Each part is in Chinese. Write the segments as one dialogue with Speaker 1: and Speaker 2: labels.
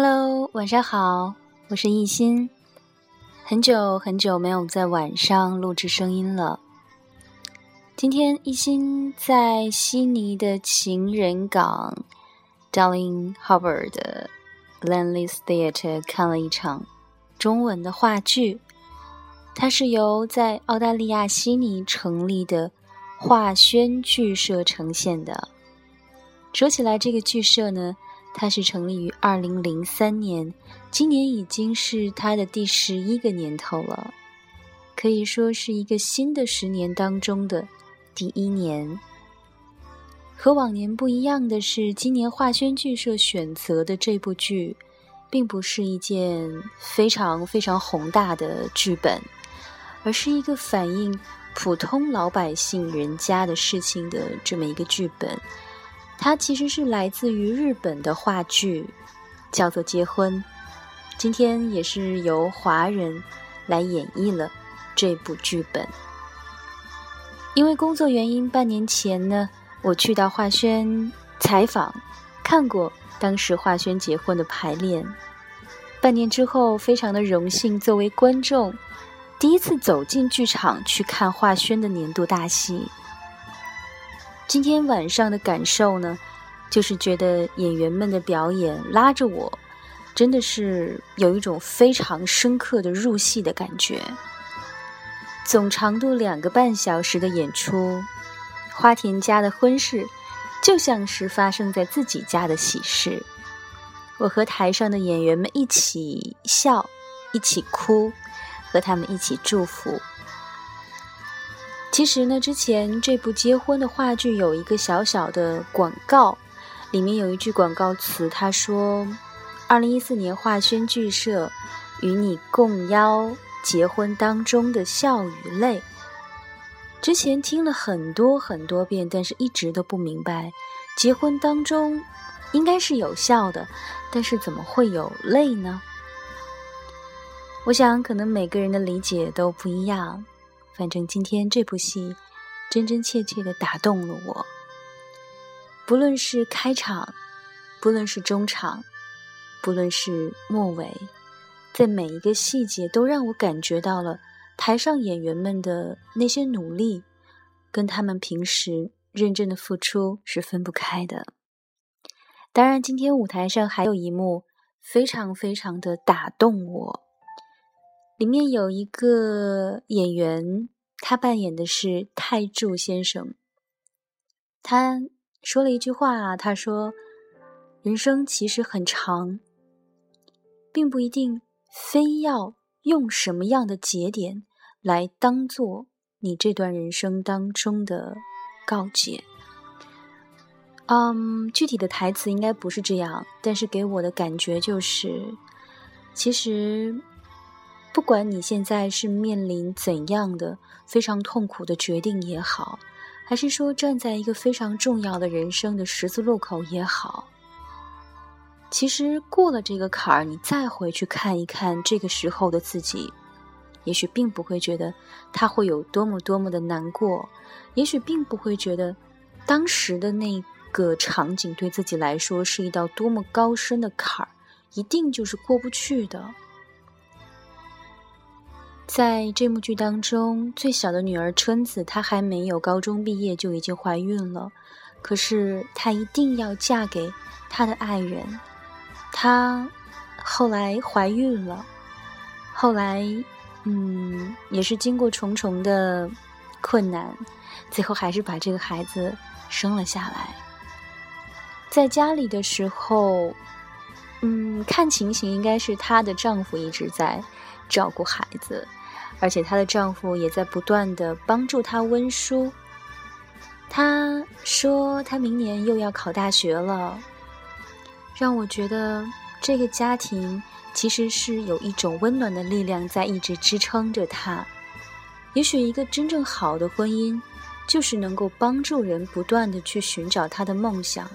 Speaker 1: Hello，晚上好，我是艺欣。很久很久没有在晚上录制声音了。今天艺欣在悉尼的情人港 Darling Harbour 的 Landless Theatre 看了一场中文的话剧，它是由在澳大利亚悉尼成立的华轩剧社呈现的。说起来，这个剧社呢。它是成立于二零零三年，今年已经是它的第十一个年头了，可以说是一个新的十年当中的第一年。和往年不一样的是，今年华轩剧社选择的这部剧，并不是一件非常非常宏大的剧本，而是一个反映普通老百姓人家的事情的这么一个剧本。它其实是来自于日本的话剧，叫做《结婚》。今天也是由华人来演绎了这部剧本。因为工作原因，半年前呢，我去到华轩采访，看过当时华轩结婚的排练。半年之后，非常的荣幸，作为观众，第一次走进剧场去看华轩的年度大戏。今天晚上的感受呢，就是觉得演员们的表演拉着我，真的是有一种非常深刻的入戏的感觉。总长度两个半小时的演出，花田家的婚事就像是发生在自己家的喜事。我和台上的演员们一起笑，一起哭，和他们一起祝福。其实呢，之前这部结婚的话剧有一个小小的广告，里面有一句广告词，他说：“二零一四年华轩剧社与你共邀结婚当中的笑与泪。”之前听了很多很多遍，但是一直都不明白，结婚当中应该是有笑的，但是怎么会有泪呢？我想，可能每个人的理解都不一样。反正今天这部戏，真真切切的打动了我。不论是开场，不论是中场，不论是末尾，在每一个细节都让我感觉到了台上演员们的那些努力，跟他们平时认真的付出是分不开的。当然，今天舞台上还有一幕非常非常的打动我。里面有一个演员，他扮演的是泰柱先生。他说了一句话，他说：“人生其实很长，并不一定非要用什么样的节点来当做你这段人生当中的告诫。”嗯，具体的台词应该不是这样，但是给我的感觉就是，其实。不管你现在是面临怎样的非常痛苦的决定也好，还是说站在一个非常重要的人生的十字路口也好，其实过了这个坎儿，你再回去看一看这个时候的自己，也许并不会觉得他会有多么多么的难过，也许并不会觉得当时的那个场景对自己来说是一道多么高深的坎儿，一定就是过不去的。在这幕剧当中，最小的女儿春子，她还没有高中毕业就已经怀孕了，可是她一定要嫁给她的爱人。她后来怀孕了，后来，嗯，也是经过重重的困难，最后还是把这个孩子生了下来。在家里的时候，嗯，看情形应该是她的丈夫一直在照顾孩子。而且她的丈夫也在不断的帮助她温书。她说她明年又要考大学了，让我觉得这个家庭其实是有一种温暖的力量在一直支撑着她。也许一个真正好的婚姻，就是能够帮助人不断的去寻找他的梦想，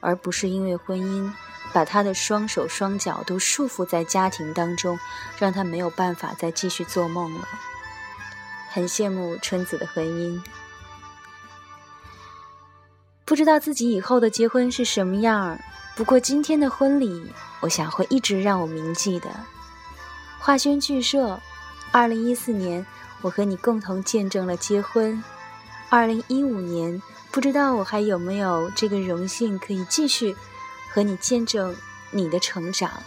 Speaker 1: 而不是因为婚姻。把他的双手双脚都束缚在家庭当中，让他没有办法再继续做梦了。很羡慕春子的婚姻，不知道自己以后的结婚是什么样儿，不过今天的婚礼，我想会一直让我铭记的。华轩剧社，二零一四年，我和你共同见证了结婚。二零一五年，不知道我还有没有这个荣幸可以继续和你见证你的成长。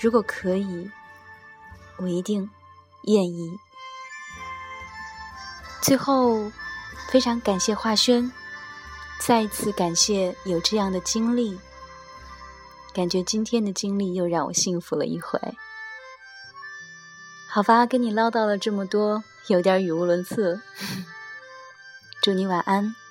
Speaker 1: 如果可以，我一定愿意。最后，非常感谢华轩，再一次感谢有这样的经历。感觉今天的经历又让我幸福了一回。好吧，跟你唠叨了这么多，有点语无伦次。祝你晚安。